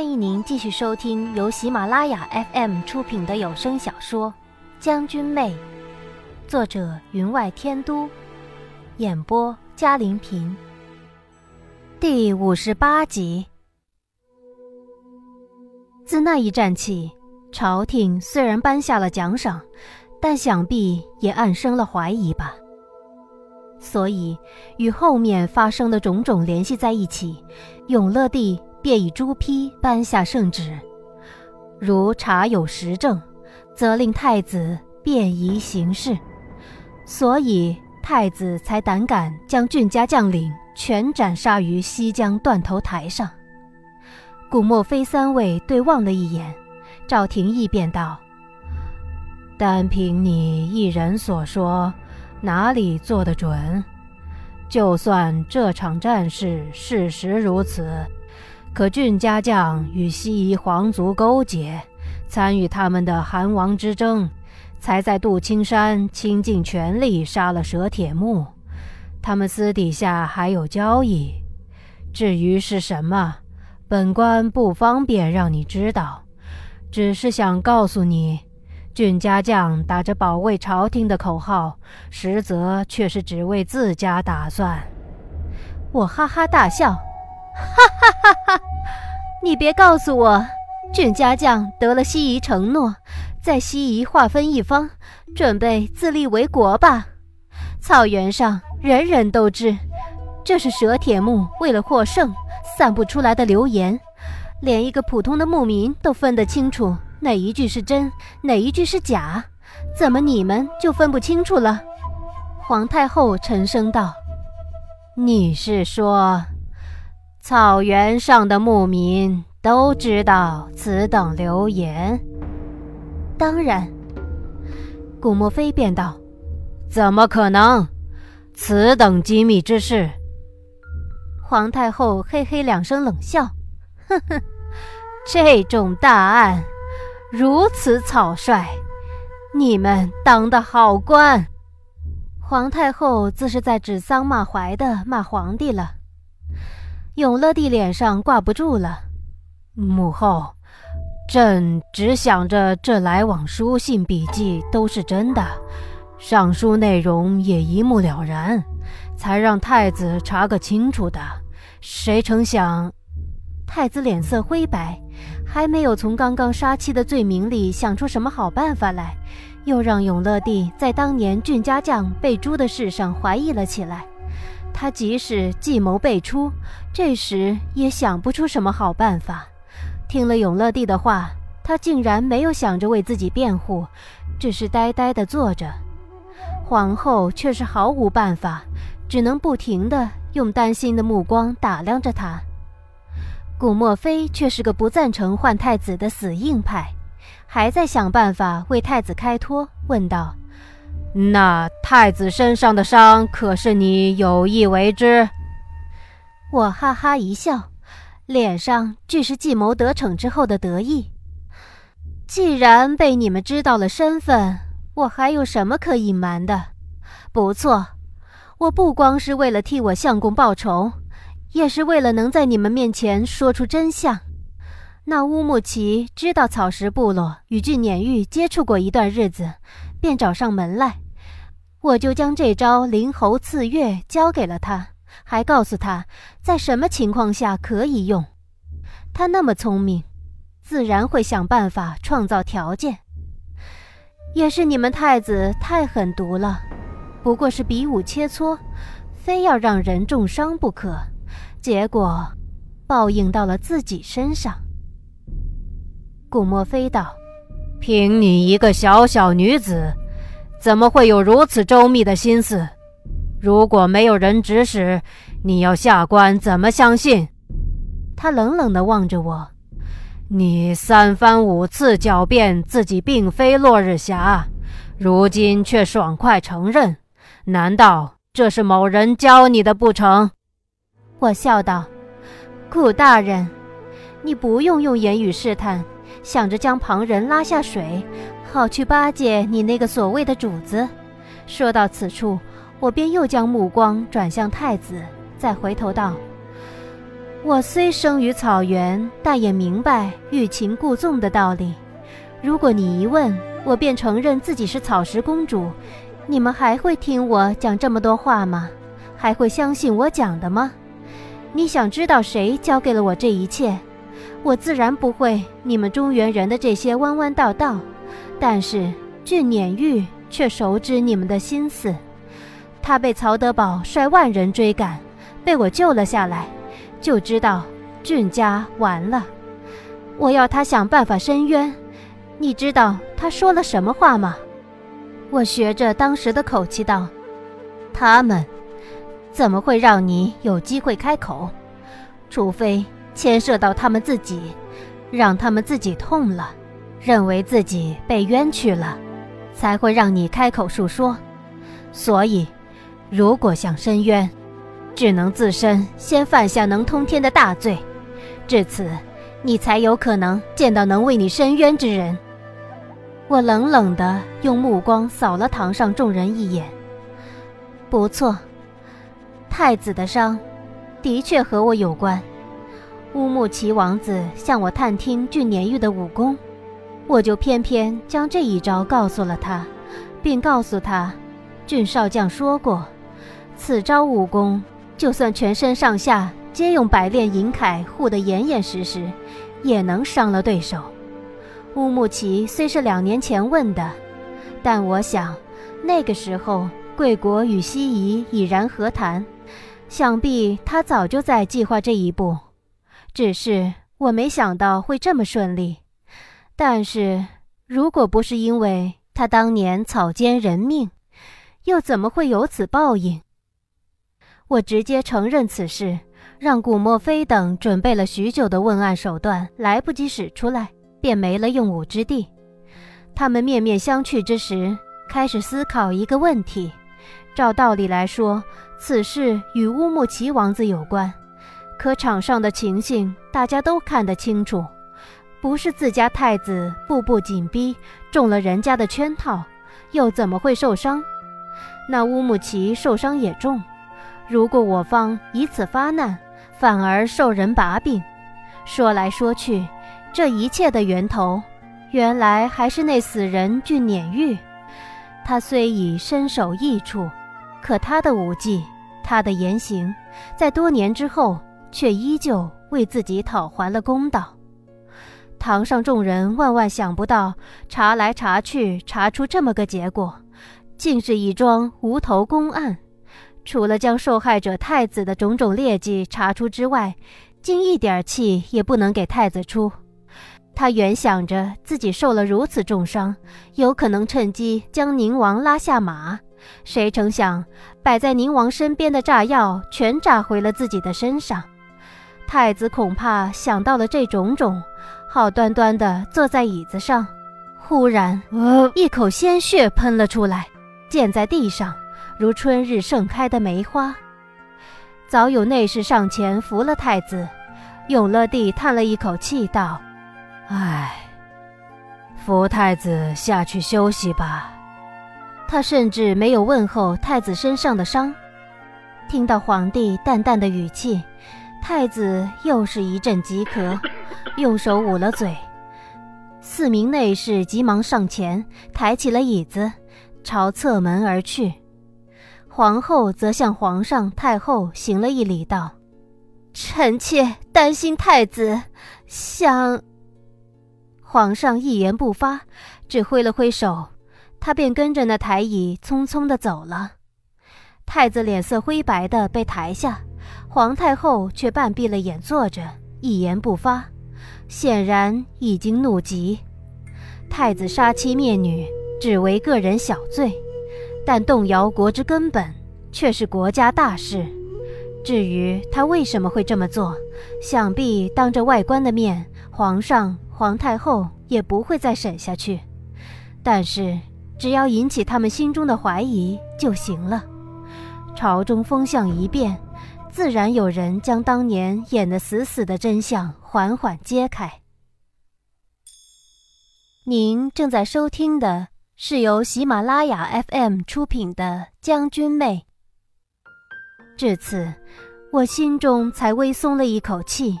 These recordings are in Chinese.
欢迎您继续收听由喜马拉雅 FM 出品的有声小说《将军妹》，作者云外天都，演播嘉玲平。第五十八集。自那一战起，朝廷虽然颁下了奖赏，但想必也暗生了怀疑吧。所以，与后面发生的种种联系在一起，永乐帝。便以朱批颁下圣旨，如查有实证，责令太子便宜行事。所以太子才胆敢将郡家将领全斩杀于西江断头台上。古莫非三位对望了一眼，赵廷义便道：“单凭你一人所说，哪里做得准？就算这场战事事实如此。”可郡家将与西夷皇族勾结，参与他们的韩王之争，才在杜青山倾尽全力杀了蛇铁木。他们私底下还有交易，至于是什么，本官不方便让你知道。只是想告诉你，郡家将打着保卫朝廷的口号，实则却是只为自家打算。我哈哈大笑。哈哈哈哈！你别告诉我，郡家将得了西夷承诺，在西夷划分一方，准备自立为国吧？草原上人人都知，这是蛇铁木为了获胜散布出来的流言，连一个普通的牧民都分得清楚哪一句是真，哪一句是假，怎么你们就分不清楚了？皇太后沉声道：“你是说？”草原上的牧民都知道此等流言。当然，古墨飞便道：“怎么可能？此等机密之事。”皇太后嘿嘿两声冷笑：“呵呵，这种大案如此草率，你们当的好官。”皇太后自是在指桑骂槐的骂皇帝了。永乐帝脸上挂不住了，母后，朕只想着这来往书信笔记都是真的，上书内容也一目了然，才让太子查个清楚的。谁成想，太子脸色灰白，还没有从刚刚杀妻的罪名里想出什么好办法来，又让永乐帝在当年郡家将被诛的事上怀疑了起来。他即使计谋辈出，这时也想不出什么好办法。听了永乐帝的话，他竟然没有想着为自己辩护，只是呆呆地坐着。皇后却是毫无办法，只能不停地用担心的目光打量着他。古墨非却是个不赞成换太子的死硬派，还在想办法为太子开脱，问道。那太子身上的伤，可是你有意为之？我哈哈一笑，脸上俱是计谋得逞之后的得意。既然被你们知道了身份，我还有什么可隐瞒的？不错，我不光是为了替我相公报仇，也是为了能在你们面前说出真相。那乌木齐知道草石部落与俊撵玉接触过一段日子。便找上门来，我就将这招灵猴刺月交给了他，还告诉他在什么情况下可以用。他那么聪明，自然会想办法创造条件。也是你们太子太狠毒了，不过是比武切磋，非要让人重伤不可，结果报应到了自己身上。古墨飞道。凭你一个小小女子，怎么会有如此周密的心思？如果没有人指使，你要下官怎么相信？他冷冷地望着我。你三番五次狡辩自己并非落日霞，如今却爽快承认，难道这是某人教你的不成？我笑道：“顾大人，你不用用言语试探。”想着将旁人拉下水，好去巴结你那个所谓的主子。说到此处，我便又将目光转向太子，再回头道：“我虽生于草原，但也明白欲擒故纵的道理。如果你一问，我便承认自己是草食公主，你们还会听我讲这么多话吗？还会相信我讲的吗？你想知道谁教给了我这一切？我自然不会你们中原人的这些弯弯道道，但是俊撵玉却熟知你们的心思。他被曹德宝率万人追赶，被我救了下来。就知道俊家完了，我要他想办法伸冤。你知道他说了什么话吗？我学着当时的口气道：“他们怎么会让你有机会开口？除非牵涉到他们自己，让他们自己痛了，认为自己被冤屈了，才会让你开口述说。所以，如果想伸冤，”只能自身先犯下能通天的大罪，至此，你才有可能见到能为你伸冤之人。我冷冷地用目光扫了堂上众人一眼。不错，太子的伤，的确和我有关。乌木齐王子向我探听俊年玉的武功，我就偏偏将这一招告诉了他，并告诉他，俊少将说过，此招武功。就算全身上下皆用百炼银铠护得严严实实，也能伤了对手。乌木齐虽是两年前问的，但我想，那个时候贵国与西夷已然和谈，想必他早就在计划这一步。只是我没想到会这么顺利。但是，如果不是因为他当年草菅人命，又怎么会有此报应？我直接承认此事，让古墨非等准备了许久的问案手段来不及使出来，便没了用武之地。他们面面相觑之时，开始思考一个问题：照道理来说，此事与乌木齐王子有关，可场上的情形大家都看得清楚，不是自家太子步步紧逼，中了人家的圈套，又怎么会受伤？那乌木齐受伤也重。如果我方以此发难，反而受人把柄，说来说去，这一切的源头，原来还是那死人俊撵玉。他虽已身首异处，可他的武技，他的言行，在多年之后，却依旧为自己讨还了公道。堂上众人万万想不到，查来查去，查出这么个结果，竟是一桩无头公案。除了将受害者太子的种种劣迹查出之外，竟一点气也不能给太子出。他原想着自己受了如此重伤，有可能趁机将宁王拉下马，谁成想摆在宁王身边的炸药全炸回了自己的身上。太子恐怕想到了这种种，好端端的坐在椅子上，忽然，一口鲜血喷了出来，溅在地上。如春日盛开的梅花，早有内侍上前扶了太子。永乐帝叹了一口气，道：“唉，扶太子下去休息吧。”他甚至没有问候太子身上的伤。听到皇帝淡淡的语气，太子又是一阵急咳，用手捂了嘴。四名内侍急忙上前，抬起了椅子，朝侧门而去。皇后则向皇上、太后行了一礼，道：“臣妾担心太子，想……”皇上一言不发，只挥了挥手，他便跟着那台椅匆匆的走了。太子脸色灰白的被抬下，皇太后却半闭了眼坐着，一言不发，显然已经怒极。太子杀妻灭女，只为个人小罪。但动摇国之根本，却是国家大事。至于他为什么会这么做，想必当着外官的面，皇上、皇太后也不会再审下去。但是，只要引起他们心中的怀疑就行了。朝中风向一变，自然有人将当年演得死死的真相缓缓揭开。您正在收听的。是由喜马拉雅 FM 出品的《将军妹》。至此，我心中才微松了一口气，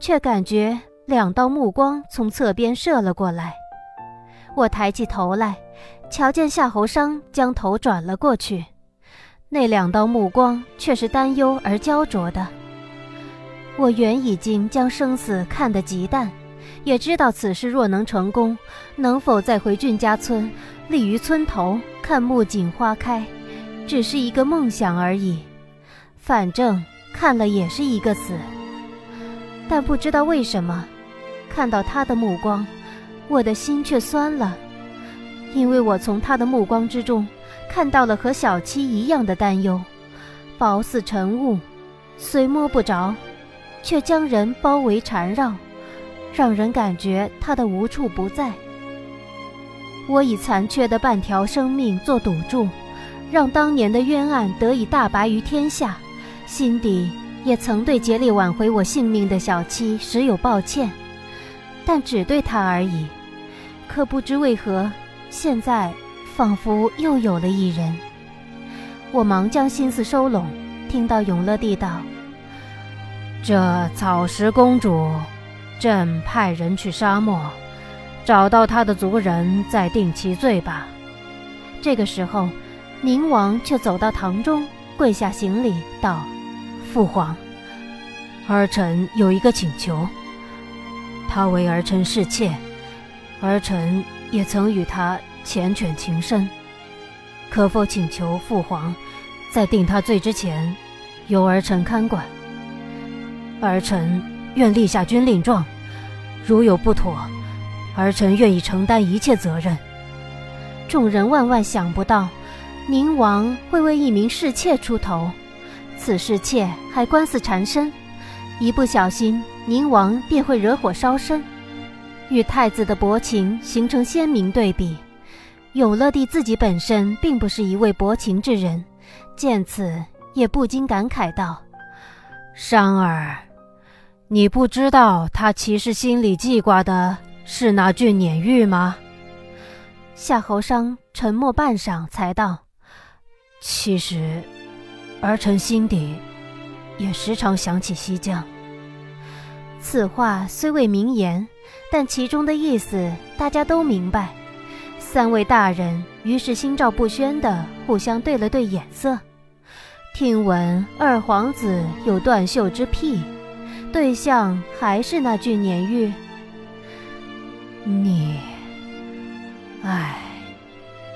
却感觉两道目光从侧边射了过来。我抬起头来，瞧见夏侯商将头转了过去，那两道目光却是担忧而焦灼的。我原已经将生死看得极淡，也知道此事若能成功，能否再回俊家村，立于村头看木槿花开，只是一个梦想而已。反正看了也是一个死。但不知道为什么，看到他的目光，我的心却酸了，因为我从他的目光之中，看到了和小七一样的担忧，薄似晨雾，虽摸不着。却将人包围缠绕，让人感觉他的无处不在。我以残缺的半条生命做赌注，让当年的冤案得以大白于天下，心底也曾对竭力挽回我性命的小七时有抱歉，但只对他而已。可不知为何，现在仿佛又有了一人。我忙将心思收拢，听到永乐帝道。这草石公主，朕派人去沙漠，找到她的族人，再定其罪吧。这个时候，宁王却走到堂中，跪下行礼道：“父皇，儿臣有一个请求。她为儿臣侍妾，儿臣也曾与她缱绻情深，可否请求父皇，在定她罪之前，由儿臣看管？”儿臣愿立下军令状，如有不妥，儿臣愿意承担一切责任。众人万万想不到，宁王会为一名侍妾出头，此侍妾还官司缠身，一不小心，宁王便会惹火烧身，与太子的薄情形成鲜明对比。永乐帝自己本身并不是一位薄情之人，见此也不禁感慨道：“商儿。”你不知道他其实心里记挂的是那俊撵玉吗？夏侯商沉默半晌，才道：“其实，儿臣心底也时常想起西江。”此话虽未明言，但其中的意思大家都明白。三位大人于是心照不宣地互相对了对眼色。听闻二皇子有断袖之癖。对象还是那俊年玉。你，唉，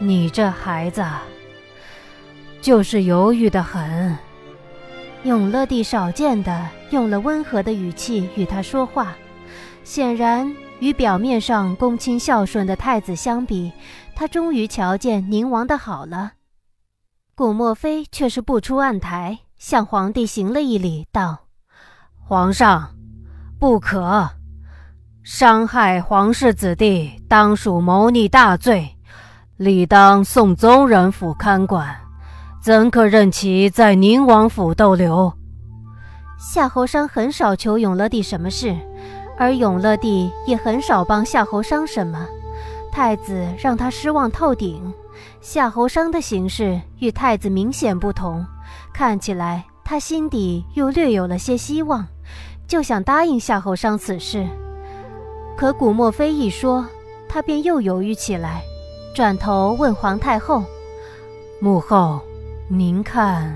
你这孩子，就是犹豫的很。永乐帝少见的用了温和的语气与他说话，显然与表面上恭亲孝顺的太子相比，他终于瞧见宁王的好了。古莫非却是不出案台，向皇帝行了一礼，道。皇上，不可伤害皇室子弟，当属谋逆大罪，理当送宗人府看管，怎可任其在宁王府逗留？夏侯商很少求永乐帝什么事，而永乐帝也很少帮夏侯商什么。太子让他失望透顶，夏侯商的行事与太子明显不同，看起来他心底又略有了些希望。就想答应夏侯商此事，可古墨非一说，他便又犹豫起来，转头问皇太后：“母后，您看？”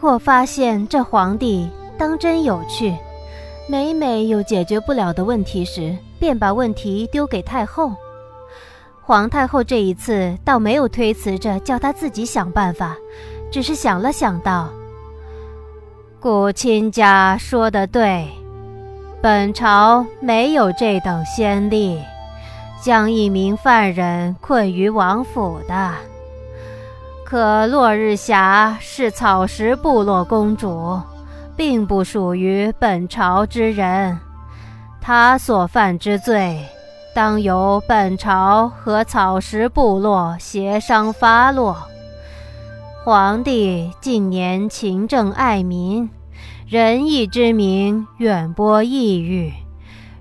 我发现这皇帝当真有趣，每每有解决不了的问题时，便把问题丢给太后。皇太后这一次倒没有推辞着叫他自己想办法，只是想了想道。顾亲家说的对，本朝没有这等先例，将一名犯人困于王府的。可落日霞是草食部落公主，并不属于本朝之人，他所犯之罪，当由本朝和草食部落协商发落。皇帝近年勤政爱民。仁义之名远播异域，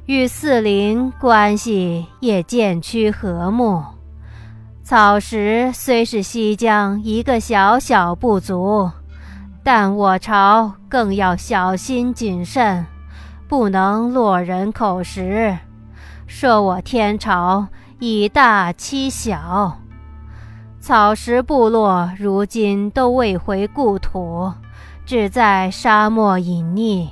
与四邻关系也渐趋和睦。草石虽是西疆一个小小部族，但我朝更要小心谨慎，不能落人口实，说我天朝以大欺小。草食部落如今都未回故土，只在沙漠隐匿，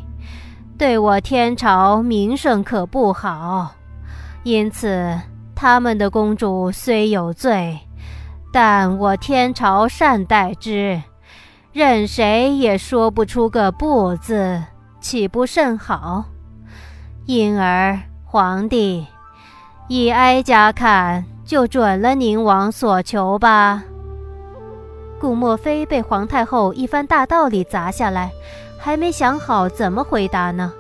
对我天朝名声可不好。因此，他们的公主虽有罪。但我天朝善待之，任谁也说不出个不字，岂不甚好？因而皇帝，以哀家看，就准了宁王所求吧。顾墨妃被皇太后一番大道理砸下来，还没想好怎么回答呢，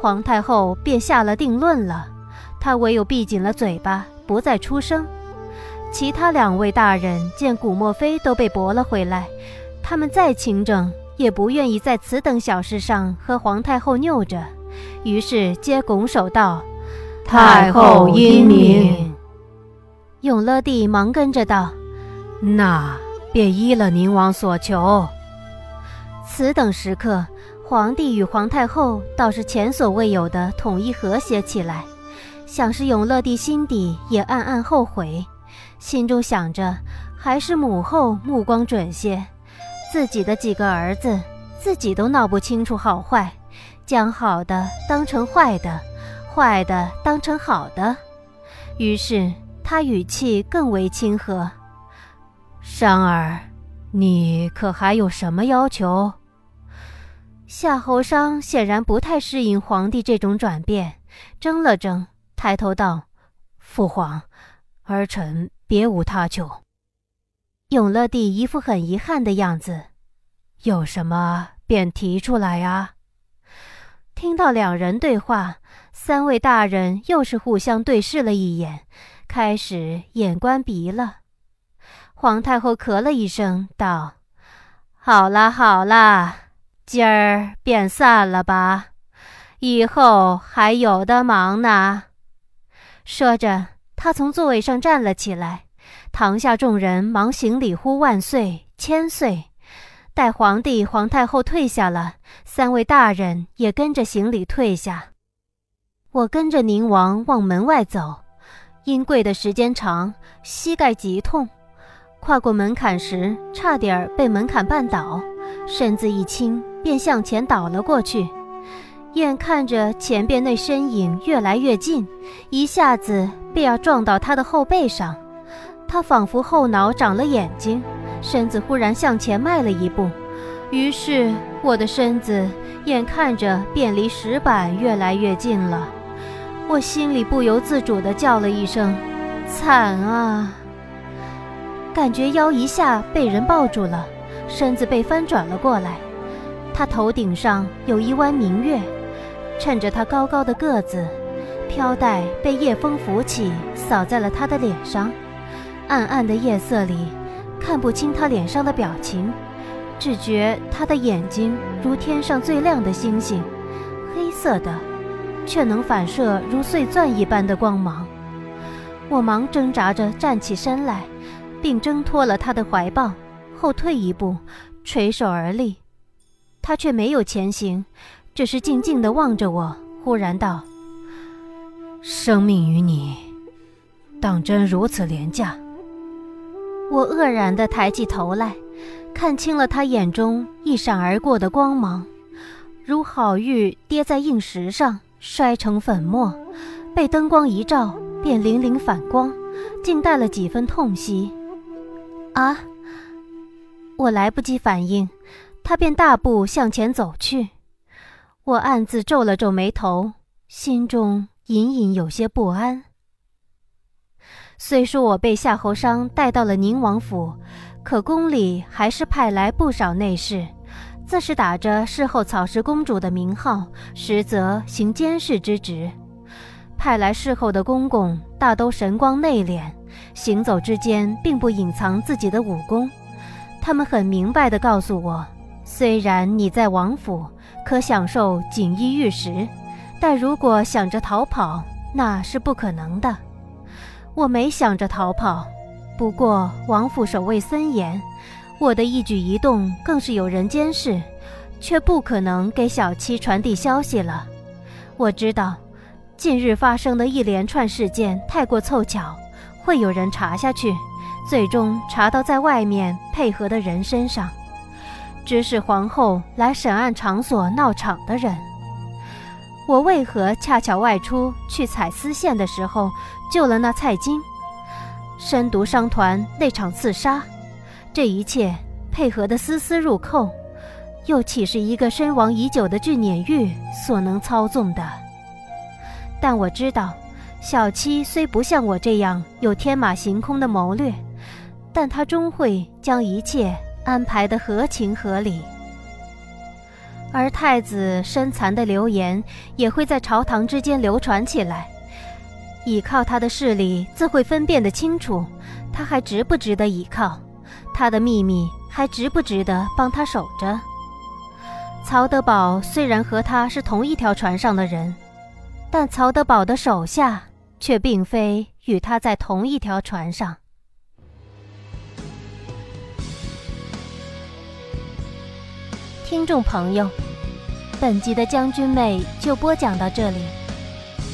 皇太后便下了定论了，她唯有闭紧了嘴巴，不再出声。其他两位大人见古墨妃都被驳了回来，他们再清正也不愿意在此等小事上和皇太后拗着，于是皆拱手道：“太后英明。”永乐帝忙跟着道：“那便依了宁王所求。”此等时刻，皇帝与皇太后倒是前所未有的统一和谐起来，想是永乐帝心底也暗暗后悔。心中想着，还是母后目光准些。自己的几个儿子，自己都闹不清楚好坏，将好的当成坏的，坏的当成好的。于是他语气更为亲和：“商儿，你可还有什么要求？”夏侯商显然不太适应皇帝这种转变，怔了怔，抬头道：“父皇，儿臣。”别无他求。永乐帝一副很遗憾的样子，有什么便提出来啊。听到两人对话，三位大人又是互相对视了一眼，开始眼观鼻了。皇太后咳了一声，道：“好啦好啦，今儿便散了吧，以后还有的忙呢。”说着。她从座位上站了起来，堂下众人忙行礼呼万岁、千岁。待皇帝、皇太后退下了，三位大人也跟着行礼退下。我跟着宁王往门外走，因跪的时间长，膝盖极痛，跨过门槛时差点被门槛绊倒，身子一轻便向前倒了过去。眼看着前边那身影越来越近，一下子便要撞到他的后背上，他仿佛后脑长了眼睛，身子忽然向前迈了一步，于是我的身子眼看着便离石板越来越近了，我心里不由自主地叫了一声：“惨啊！”感觉腰一下被人抱住了，身子被翻转了过来，他头顶上有一弯明月。趁着他高高的个子，飘带被夜风拂起，扫在了他的脸上。暗暗的夜色里，看不清他脸上的表情，只觉他的眼睛如天上最亮的星星，黑色的，却能反射如碎钻一般的光芒。我忙挣扎着站起身来，并挣脱了他的怀抱，后退一步，垂手而立。他却没有前行。只是静静地望着我，忽然道：“生命与你，当真如此廉价？”我愕然地抬起头来，看清了他眼中一闪而过的光芒，如好玉跌在硬石上，摔成粉末，被灯光一照，便粼粼反光，竟带了几分痛惜。啊！我来不及反应，他便大步向前走去。我暗自皱了皱眉头，心中隐隐有些不安。虽说我被夏侯商带到了宁王府，可宫里还是派来不少内侍，自是打着侍候草食公主的名号，实则行监视之职。派来侍候的公公大都神光内敛，行走之间并不隐藏自己的武功。他们很明白地告诉我，虽然你在王府。可享受锦衣玉食，但如果想着逃跑，那是不可能的。我没想着逃跑，不过王府守卫森严，我的一举一动更是有人监视，却不可能给小七传递消息了。我知道，近日发生的一连串事件太过凑巧，会有人查下去，最终查到在外面配合的人身上，指使皇后来审案场所闹场的人。我为何恰巧外出去采丝线的时候救了那蔡京？深毒商团那场刺杀，这一切配合的丝丝入扣，又岂是一个身亡已久的俊撵玉所能操纵的？但我知道，小七虽不像我这样有天马行空的谋略，但他终会将一切安排得合情合理。而太子身残的流言也会在朝堂之间流传起来，倚靠他的势力自会分辨得清楚，他还值不值得倚靠，他的秘密还值不值得帮他守着。曹德宝虽然和他是同一条船上的人，但曹德宝的手下却并非与他在同一条船上。听众朋友，本集的将军妹就播讲到这里，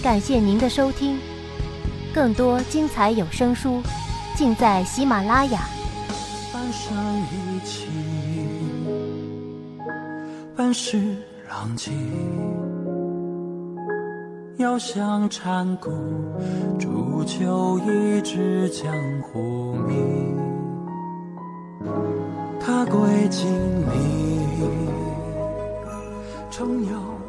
感谢您的收听。更多精彩有声书，尽在喜马拉雅。半生一起，半世浪迹，遥想禅谷，煮酒一支江湖名。他归金陵。成鸟。